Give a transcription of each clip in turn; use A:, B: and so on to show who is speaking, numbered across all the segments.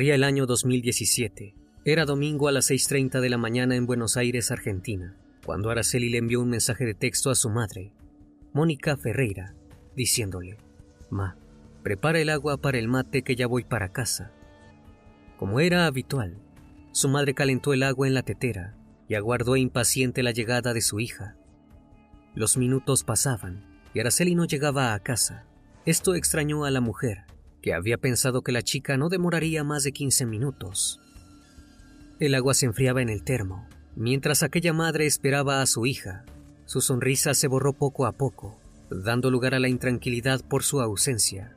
A: Corría el año 2017. Era domingo a las 6.30 de la mañana en Buenos Aires, Argentina, cuando Araceli le envió un mensaje de texto a su madre, Mónica Ferreira, diciéndole, Ma, prepara el agua para el mate que ya voy para casa. Como era habitual, su madre calentó el agua en la tetera y aguardó impaciente la llegada de su hija. Los minutos pasaban y Araceli no llegaba a casa. Esto extrañó a la mujer, que había pensado que la chica no demoraría más de 15 minutos. El agua se enfriaba en el termo, mientras aquella madre esperaba a su hija. Su sonrisa se borró poco a poco, dando lugar a la intranquilidad por su ausencia.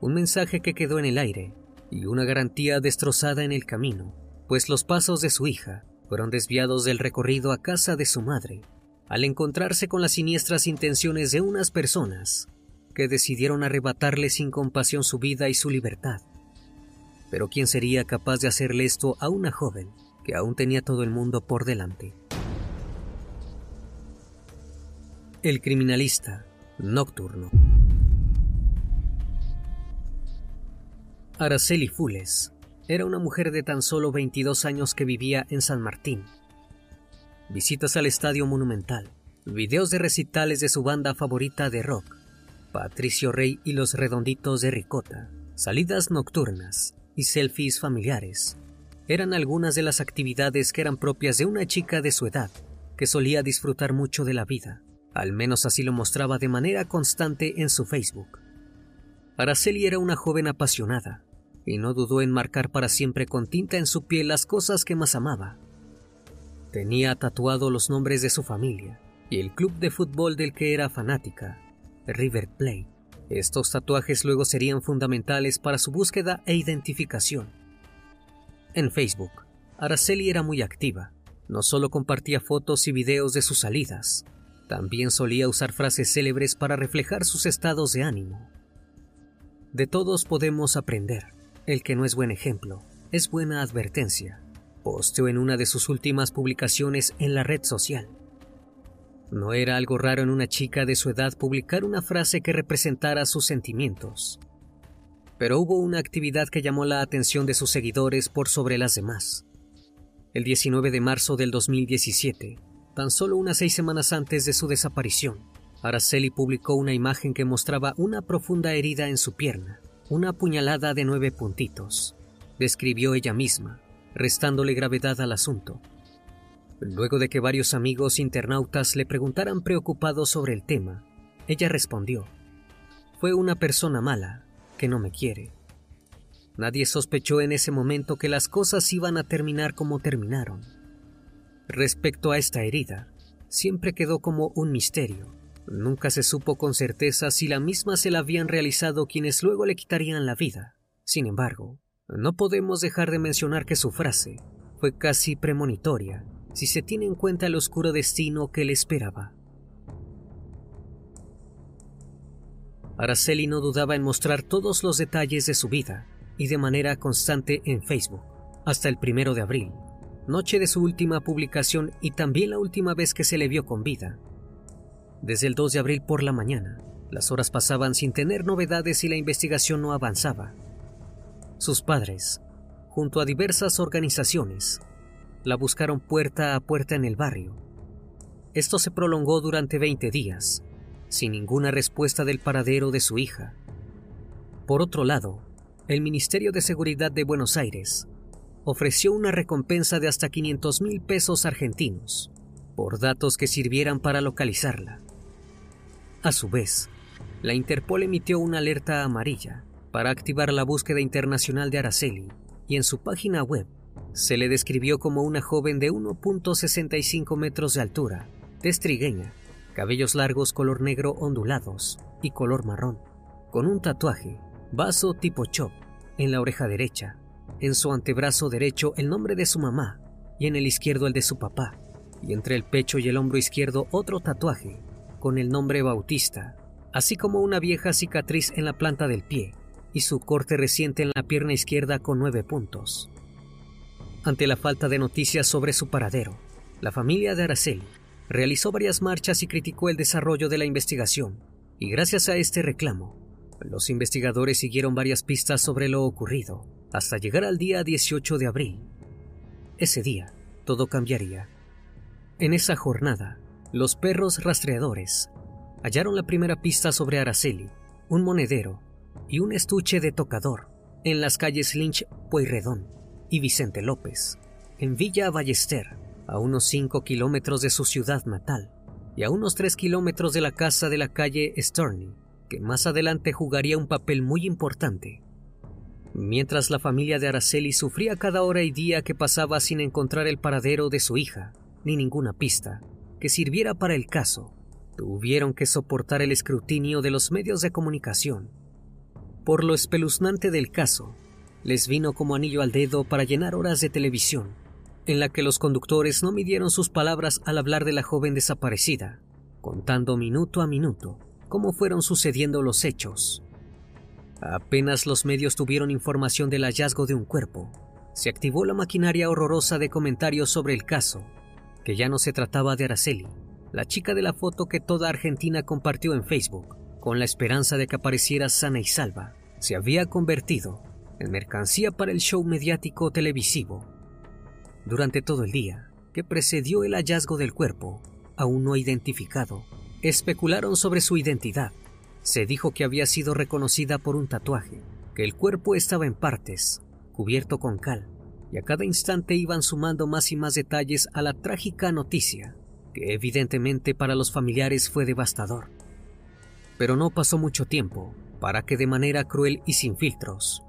A: Un mensaje que quedó en el aire y una garantía destrozada en el camino, pues los pasos de su hija fueron desviados del recorrido a casa de su madre, al encontrarse con las siniestras intenciones de unas personas que decidieron arrebatarle sin compasión su vida y su libertad. Pero ¿quién sería capaz de hacerle esto a una joven que aún tenía todo el mundo por delante? El criminalista nocturno. Araceli Fules era una mujer de tan solo 22 años que vivía en San Martín. Visitas al Estadio Monumental, videos de recitales de su banda favorita de rock, Patricio Rey y los redonditos de ricota, salidas nocturnas y selfies familiares eran algunas de las actividades que eran propias de una chica de su edad, que solía disfrutar mucho de la vida, al menos así lo mostraba de manera constante en su Facebook. Araceli era una joven apasionada, y no dudó en marcar para siempre con tinta en su piel las cosas que más amaba. Tenía tatuado los nombres de su familia y el club de fútbol del que era fanática, River Plate. Estos tatuajes luego serían fundamentales para su búsqueda e identificación. En Facebook, Araceli era muy activa. No solo compartía fotos y videos de sus salidas, también solía usar frases célebres para reflejar sus estados de ánimo. De todos podemos aprender. El que no es buen ejemplo, es buena advertencia. Posteó en una de sus últimas publicaciones en la red social. No era algo raro en una chica de su edad publicar una frase que representara sus sentimientos. Pero hubo una actividad que llamó la atención de sus seguidores por sobre las demás. El 19 de marzo del 2017, tan solo unas seis semanas antes de su desaparición, Araceli publicó una imagen que mostraba una profunda herida en su pierna, una puñalada de nueve puntitos, describió ella misma, restándole gravedad al asunto. Luego de que varios amigos internautas le preguntaran preocupados sobre el tema, ella respondió, fue una persona mala, que no me quiere. Nadie sospechó en ese momento que las cosas iban a terminar como terminaron. Respecto a esta herida, siempre quedó como un misterio. Nunca se supo con certeza si la misma se la habían realizado quienes luego le quitarían la vida. Sin embargo, no podemos dejar de mencionar que su frase fue casi premonitoria si se tiene en cuenta el oscuro destino que le esperaba. Araceli no dudaba en mostrar todos los detalles de su vida y de manera constante en Facebook, hasta el primero de abril, noche de su última publicación y también la última vez que se le vio con vida. Desde el 2 de abril por la mañana, las horas pasaban sin tener novedades y la investigación no avanzaba. Sus padres, junto a diversas organizaciones, la buscaron puerta a puerta en el barrio. Esto se prolongó durante 20 días, sin ninguna respuesta del paradero de su hija. Por otro lado, el Ministerio de Seguridad de Buenos Aires ofreció una recompensa de hasta 500 mil pesos argentinos por datos que sirvieran para localizarla. A su vez, la Interpol emitió una alerta amarilla para activar la búsqueda internacional de Araceli y en su página web se le describió como una joven de 1.65 metros de altura, destrigueña, cabellos largos color negro ondulados y color marrón, con un tatuaje, vaso tipo chop, en la oreja derecha, en su antebrazo derecho el nombre de su mamá y en el izquierdo el de su papá, y entre el pecho y el hombro izquierdo otro tatuaje con el nombre Bautista, así como una vieja cicatriz en la planta del pie y su corte reciente en la pierna izquierda con nueve puntos. Ante la falta de noticias sobre su paradero, la familia de Araceli realizó varias marchas y criticó el desarrollo de la investigación, y gracias a este reclamo, los investigadores siguieron varias pistas sobre lo ocurrido, hasta llegar al día 18 de abril. Ese día, todo cambiaría. En esa jornada, los perros rastreadores hallaron la primera pista sobre Araceli, un monedero y un estuche de tocador en las calles Lynch Pueyrredón y Vicente López, en Villa Ballester, a unos 5 kilómetros de su ciudad natal y a unos 3 kilómetros de la casa de la calle Sterney, que más adelante jugaría un papel muy importante. Mientras la familia de Araceli sufría cada hora y día que pasaba sin encontrar el paradero de su hija, ni ninguna pista que sirviera para el caso, tuvieron que soportar el escrutinio de los medios de comunicación. Por lo espeluznante del caso, les vino como anillo al dedo para llenar horas de televisión en la que los conductores no midieron sus palabras al hablar de la joven desaparecida, contando minuto a minuto cómo fueron sucediendo los hechos. Apenas los medios tuvieron información del hallazgo de un cuerpo, se activó la maquinaria horrorosa de comentarios sobre el caso, que ya no se trataba de Araceli, la chica de la foto que toda Argentina compartió en Facebook, con la esperanza de que apareciera sana y salva, se había convertido en mercancía para el show mediático televisivo durante todo el día que precedió el hallazgo del cuerpo, aún no identificado, especularon sobre su identidad. Se dijo que había sido reconocida por un tatuaje, que el cuerpo estaba en partes, cubierto con cal, y a cada instante iban sumando más y más detalles a la trágica noticia, que evidentemente para los familiares fue devastador. Pero no pasó mucho tiempo para que de manera cruel y sin filtros,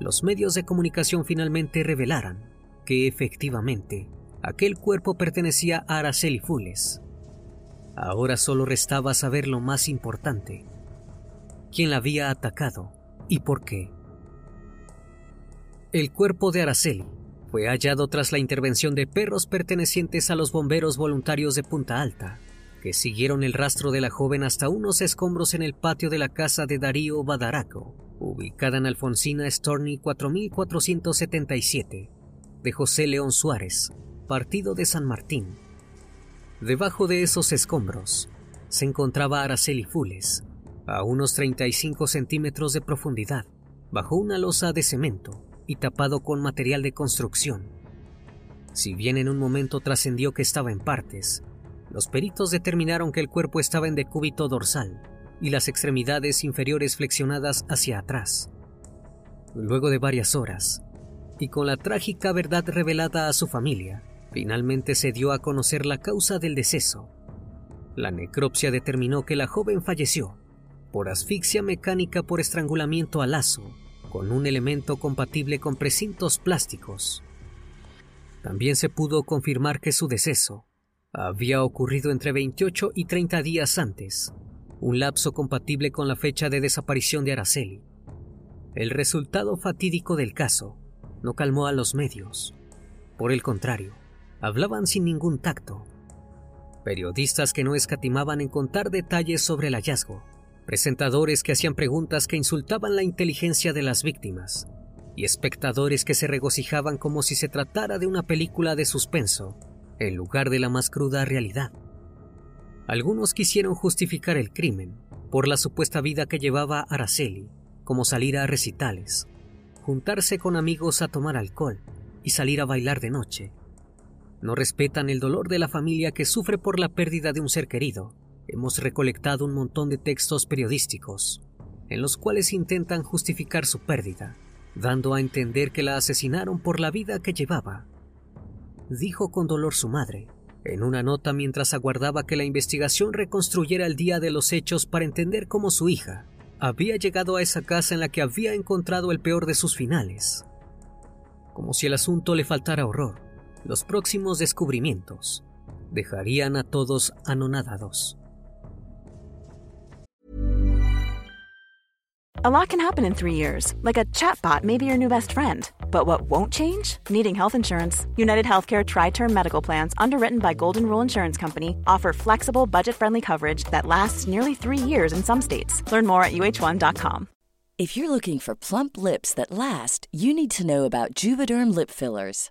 A: los medios de comunicación finalmente revelaran que efectivamente aquel cuerpo pertenecía a Araceli Fules. Ahora solo restaba saber lo más importante, quién la había atacado y por qué. El cuerpo de Araceli fue hallado tras la intervención de perros pertenecientes a los bomberos voluntarios de Punta Alta, que siguieron el rastro de la joven hasta unos escombros en el patio de la casa de Darío Badaraco, ubicada en Alfonsina Storni 4477, de José León Suárez, partido de San Martín. Debajo de esos escombros se encontraba Araceli Fules, a unos 35 centímetros de profundidad, bajo una losa de cemento y tapado con material de construcción. Si bien en un momento trascendió que estaba en partes, los peritos determinaron que el cuerpo estaba en decúbito dorsal y las extremidades inferiores flexionadas hacia atrás. Luego de varias horas, y con la trágica verdad revelada a su familia, finalmente se dio a conocer la causa del deceso. La necropsia determinó que la joven falleció por asfixia mecánica por estrangulamiento a lazo, con un elemento compatible con precintos plásticos. También se pudo confirmar que su deceso había ocurrido entre 28 y 30 días antes, un lapso compatible con la fecha de desaparición de Araceli. El resultado fatídico del caso no calmó a los medios. Por el contrario, hablaban sin ningún tacto. Periodistas que no escatimaban en contar detalles sobre el hallazgo, presentadores que hacían preguntas que insultaban la inteligencia de las víctimas, y espectadores que se regocijaban como si se tratara de una película de suspenso, en lugar de la más cruda realidad. Algunos quisieron justificar el crimen por la supuesta vida que llevaba Araceli, como salir a recitales, juntarse con amigos a tomar alcohol y salir a bailar de noche. No respetan el dolor de la familia que sufre por la pérdida de un ser querido. Hemos recolectado un montón de textos periodísticos en los cuales intentan justificar su pérdida, dando a entender que la asesinaron por la vida que llevaba. Dijo con dolor su madre, en una nota mientras aguardaba que la investigación reconstruyera el día de los hechos para entender cómo su hija había llegado a esa casa en la que había encontrado el peor de sus finales. Como si el asunto le faltara horror, los próximos descubrimientos dejarían a todos anonadados.
B: A lot can happen in three years, like a chatbot may be your new best friend. But what won't change? Needing health insurance. United Healthcare Tri Term Medical Plans, underwritten by Golden Rule Insurance Company, offer flexible, budget friendly coverage that lasts nearly three years in some states. Learn more at uh1.com.
C: If you're looking for plump lips that last, you need to know about Juvederm Lip Fillers.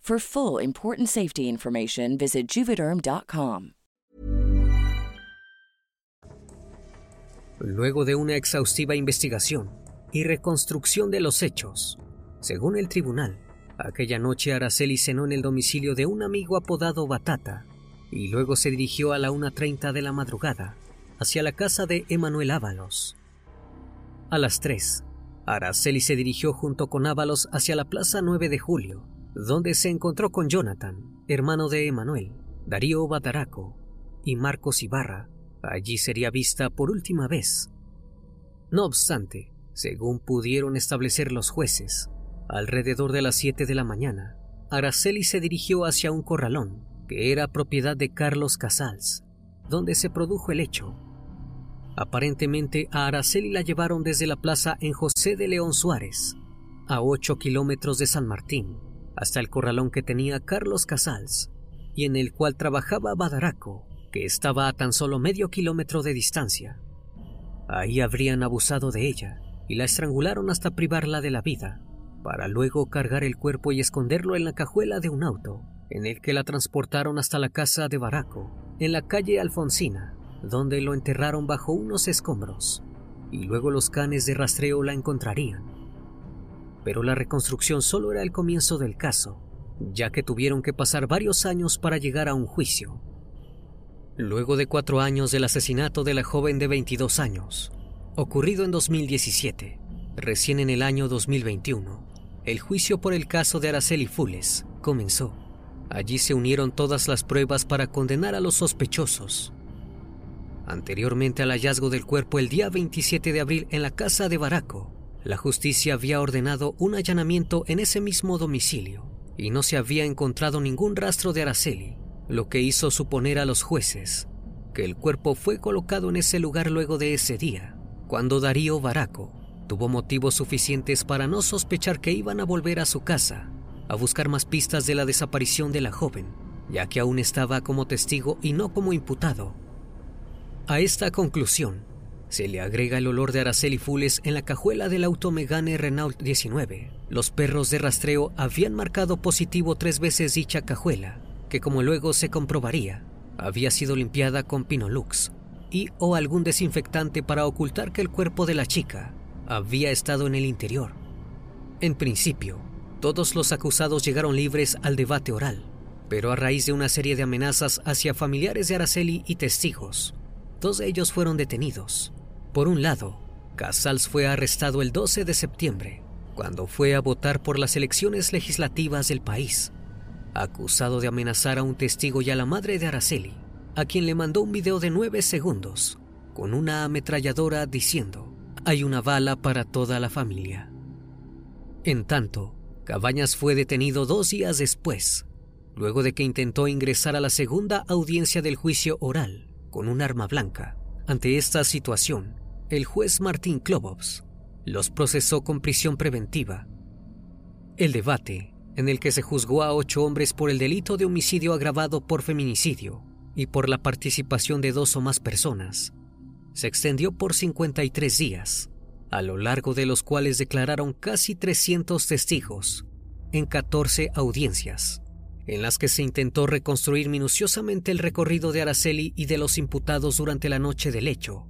C: For full important safety information, visit juvederm.com.
A: Luego de una exhaustiva investigación y reconstrucción de los hechos, según el tribunal, aquella noche Araceli cenó en el domicilio de un amigo apodado Batata y luego se dirigió a la 1.30 de la madrugada hacia la casa de Emanuel Ábalos. A las 3, Araceli se dirigió junto con Ábalos hacia la Plaza 9 de Julio, donde se encontró con Jonathan, hermano de Emanuel, Darío Bataraco y Marcos Ibarra. Allí sería vista por última vez. No obstante, según pudieron establecer los jueces, alrededor de las 7 de la mañana, Araceli se dirigió hacia un corralón que era propiedad de Carlos Casals, donde se produjo el hecho. Aparentemente a Araceli la llevaron desde la plaza en José de León Suárez, a 8 kilómetros de San Martín, hasta el corralón que tenía Carlos Casals y en el cual trabajaba Badaraco, que estaba a tan solo medio kilómetro de distancia. Ahí habrían abusado de ella y la estrangularon hasta privarla de la vida, para luego cargar el cuerpo y esconderlo en la cajuela de un auto, en el que la transportaron hasta la casa de Baraco, en la calle Alfonsina, donde lo enterraron bajo unos escombros, y luego los canes de rastreo la encontrarían. Pero la reconstrucción solo era el comienzo del caso, ya que tuvieron que pasar varios años para llegar a un juicio. Luego de cuatro años del asesinato de la joven de 22 años, ocurrido en 2017, recién en el año 2021, el juicio por el caso de Araceli Fules comenzó. Allí se unieron todas las pruebas para condenar a los sospechosos. Anteriormente al hallazgo del cuerpo el día 27 de abril en la casa de Baraco, la justicia había ordenado un allanamiento en ese mismo domicilio y no se había encontrado ningún rastro de Araceli, lo que hizo suponer a los jueces que el cuerpo fue colocado en ese lugar luego de ese día, cuando Darío Baraco tuvo motivos suficientes para no sospechar que iban a volver a su casa a buscar más pistas de la desaparición de la joven, ya que aún estaba como testigo y no como imputado. A esta conclusión se le agrega el olor de Araceli Fules en la cajuela del auto Megane Renault 19. Los perros de rastreo habían marcado positivo tres veces dicha cajuela, que como luego se comprobaría, había sido limpiada con Pinolux y o algún desinfectante para ocultar que el cuerpo de la chica había estado en el interior. En principio, todos los acusados llegaron libres al debate oral, pero a raíz de una serie de amenazas hacia familiares de Araceli y testigos, dos de ellos fueron detenidos. Por un lado, Casals fue arrestado el 12 de septiembre, cuando fue a votar por las elecciones legislativas del país, acusado de amenazar a un testigo y a la madre de Araceli, a quien le mandó un video de nueve segundos con una ametralladora diciendo, hay una bala para toda la familia. En tanto, Cabañas fue detenido dos días después, luego de que intentó ingresar a la segunda audiencia del juicio oral con un arma blanca. Ante esta situación, el juez Martín Klobovs los procesó con prisión preventiva. El debate en el que se juzgó a ocho hombres por el delito de homicidio agravado por feminicidio y por la participación de dos o más personas, se extendió por 53 días, a lo largo de los cuales declararon casi 300 testigos en 14 audiencias, en las que se intentó reconstruir minuciosamente el recorrido de Araceli y de los imputados durante la noche del hecho.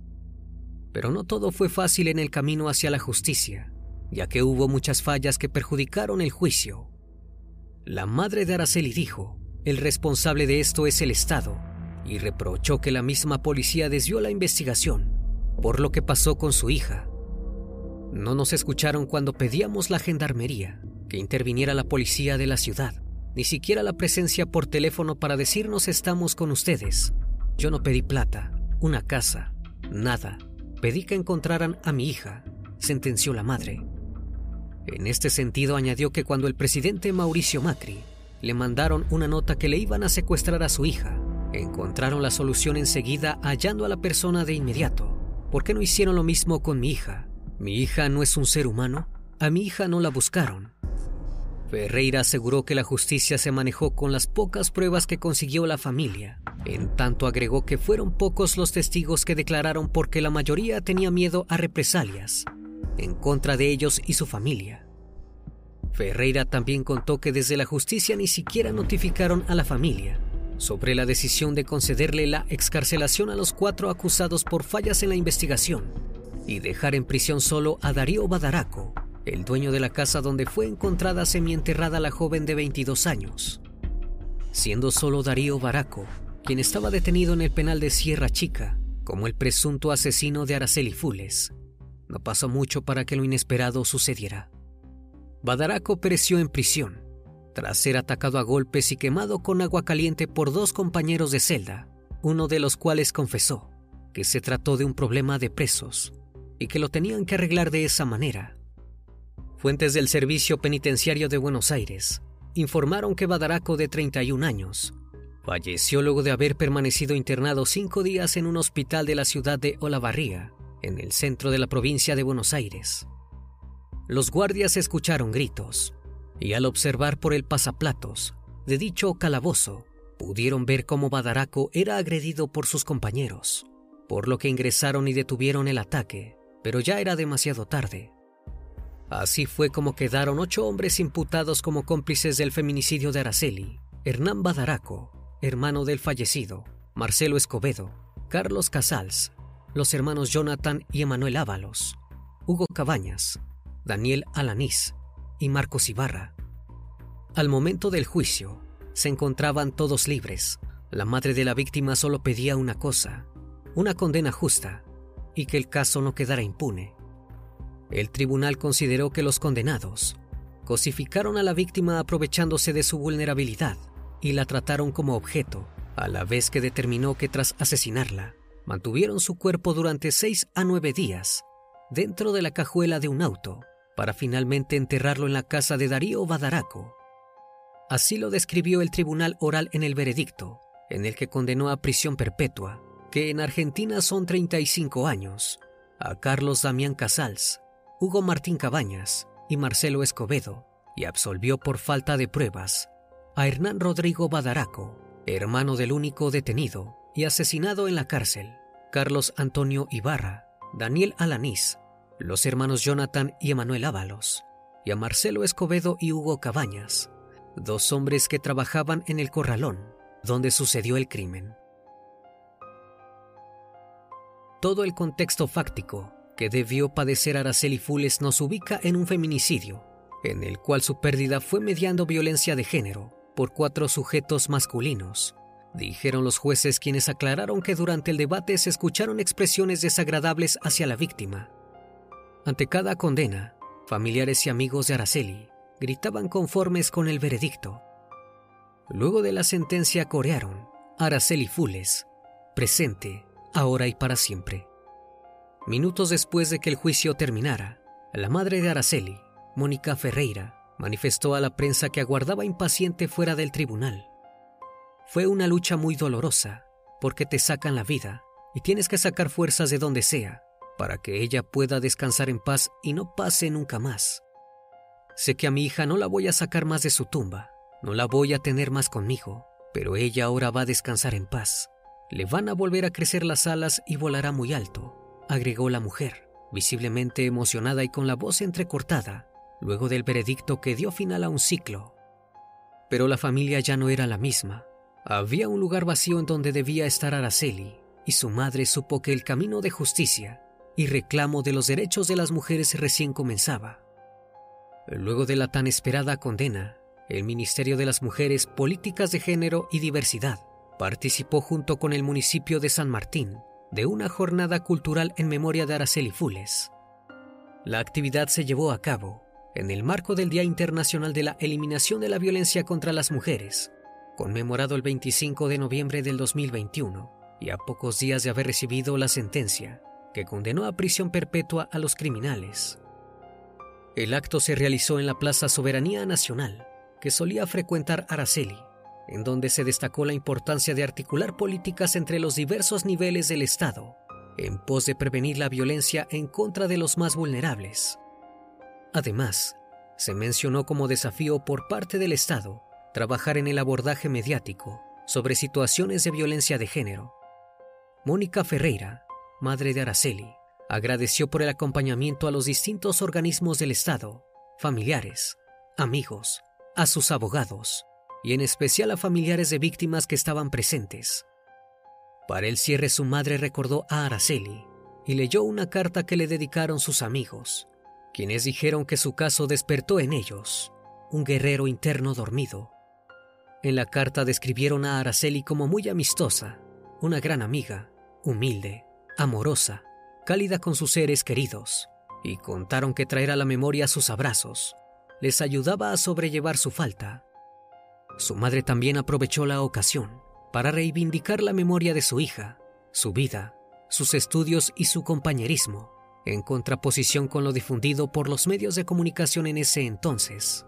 A: Pero no todo fue fácil en el camino hacia la justicia, ya que hubo muchas fallas que perjudicaron el juicio la madre de Araceli dijo, el responsable de esto es el Estado, y reprochó que la misma policía desvió la investigación por lo que pasó con su hija. No nos escucharon cuando pedíamos la gendarmería que interviniera la policía de la ciudad, ni siquiera la presencia por teléfono para decirnos estamos con ustedes. Yo no pedí plata, una casa, nada. Pedí que encontraran a mi hija, sentenció la madre. En este sentido añadió que cuando el presidente Mauricio Macri le mandaron una nota que le iban a secuestrar a su hija, encontraron la solución enseguida hallando a la persona de inmediato. ¿Por qué no hicieron lo mismo con mi hija? ¿Mi hija no es un ser humano? A mi hija no la buscaron. Ferreira aseguró que la justicia se manejó con las pocas pruebas que consiguió la familia. En tanto agregó que fueron pocos los testigos que declararon porque la mayoría tenía miedo a represalias en contra de ellos y su familia. Ferreira también contó que desde la justicia ni siquiera notificaron a la familia sobre la decisión de concederle la excarcelación a los cuatro acusados por fallas en la investigación y dejar en prisión solo a Darío Badaraco, el dueño de la casa donde fue encontrada semienterrada la joven de 22 años. Siendo solo Darío Baraco quien estaba detenido en el penal de Sierra Chica como el presunto asesino de Araceli Fules, no pasó mucho para que lo inesperado sucediera. Badaraco pereció en prisión, tras ser atacado a golpes y quemado con agua caliente por dos compañeros de celda, uno de los cuales confesó que se trató de un problema de presos y que lo tenían que arreglar de esa manera. Fuentes del Servicio Penitenciario de Buenos Aires informaron que Badaraco, de 31 años, falleció luego de haber permanecido internado cinco días en un hospital de la ciudad de Olavarría en el centro de la provincia de Buenos Aires. Los guardias escucharon gritos y al observar por el pasaplatos de dicho calabozo, pudieron ver cómo Badaraco era agredido por sus compañeros, por lo que ingresaron y detuvieron el ataque, pero ya era demasiado tarde. Así fue como quedaron ocho hombres imputados como cómplices del feminicidio de Araceli, Hernán Badaraco, hermano del fallecido, Marcelo Escobedo, Carlos Casals, los hermanos Jonathan y Emanuel Ábalos, Hugo Cabañas, Daniel Alanís y Marcos Ibarra. Al momento del juicio, se encontraban todos libres. La madre de la víctima solo pedía una cosa, una condena justa y que el caso no quedara impune. El tribunal consideró que los condenados cosificaron a la víctima aprovechándose de su vulnerabilidad y la trataron como objeto, a la vez que determinó que tras asesinarla, mantuvieron su cuerpo durante seis a nueve días dentro de la cajuela de un auto para finalmente enterrarlo en la casa de Darío Badaraco. Así lo describió el tribunal oral en el veredicto, en el que condenó a prisión perpetua, que en Argentina son 35 años, a Carlos Damián Casals, Hugo Martín Cabañas y Marcelo Escobedo, y absolvió por falta de pruebas a Hernán Rodrigo Badaraco, hermano del único detenido y asesinado en la cárcel, Carlos Antonio Ibarra, Daniel Alanís, los hermanos Jonathan y Emanuel Ábalos, y a Marcelo Escobedo y Hugo Cabañas, dos hombres que trabajaban en el corralón donde sucedió el crimen. Todo el contexto fáctico que debió padecer Araceli Fules nos ubica en un feminicidio, en el cual su pérdida fue mediando violencia de género por cuatro sujetos masculinos. Dijeron los jueces quienes aclararon que durante el debate se escucharon expresiones desagradables hacia la víctima. Ante cada condena, familiares y amigos de Araceli gritaban conformes con el veredicto. Luego de la sentencia corearon Araceli Fules, presente, ahora y para siempre. Minutos después de que el juicio terminara, la madre de Araceli, Mónica Ferreira, manifestó a la prensa que aguardaba impaciente fuera del tribunal. Fue una lucha muy dolorosa, porque te sacan la vida y tienes que sacar fuerzas de donde sea para que ella pueda descansar en paz y no pase nunca más. Sé que a mi hija no la voy a sacar más de su tumba, no la voy a tener más conmigo, pero ella ahora va a descansar en paz. Le van a volver a crecer las alas y volará muy alto, agregó la mujer, visiblemente emocionada y con la voz entrecortada, luego del veredicto que dio final a un ciclo. Pero la familia ya no era la misma. Había un lugar vacío en donde debía estar Araceli, y su madre supo que el camino de justicia y reclamo de los derechos de las mujeres recién comenzaba. Luego de la tan esperada condena, el Ministerio de las Mujeres, Políticas de Género y Diversidad participó junto con el municipio de San Martín de una jornada cultural en memoria de Araceli Fules. La actividad se llevó a cabo en el marco del Día Internacional de la Eliminación de la Violencia contra las Mujeres, conmemorado el 25 de noviembre del 2021 y a pocos días de haber recibido la sentencia que condenó a prisión perpetua a los criminales. El acto se realizó en la Plaza Soberanía Nacional, que solía frecuentar Araceli, en donde se destacó la importancia de articular políticas entre los diversos niveles del Estado, en pos de prevenir la violencia en contra de los más vulnerables. Además, se mencionó como desafío por parte del Estado trabajar en el abordaje mediático sobre situaciones de violencia de género. Mónica Ferreira, madre de Araceli, agradeció por el acompañamiento a los distintos organismos del Estado, familiares, amigos, a sus abogados y en especial a familiares de víctimas que estaban presentes. Para el cierre su madre recordó a Araceli y leyó una carta que le dedicaron sus amigos, quienes dijeron que su caso despertó en ellos un guerrero interno dormido. En la carta describieron a Araceli como muy amistosa, una gran amiga, humilde, amorosa, cálida con sus seres queridos, y contaron que traer a la memoria sus abrazos les ayudaba a sobrellevar su falta. Su madre también aprovechó la ocasión para reivindicar la memoria de su hija, su vida, sus estudios y su compañerismo, en contraposición con lo difundido por los medios de comunicación en ese entonces.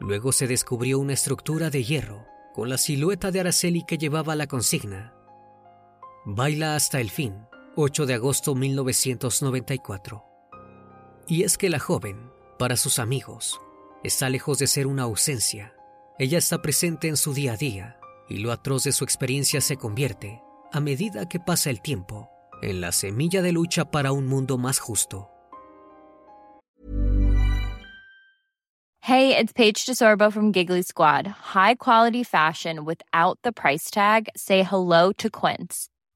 A: Luego se descubrió una estructura de hierro con la silueta de Araceli que llevaba la consigna. Baila hasta el fin, 8 de agosto 1994. Y es que la joven, para sus amigos, está lejos de ser una ausencia. Ella está presente en su día a día y lo atroz de su experiencia se convierte, a medida que pasa el tiempo, en la semilla de lucha para un mundo más justo.
D: Hey, it's Paige DeSorbo from Giggly Squad. High quality fashion without the price tag. Say hello to Quince.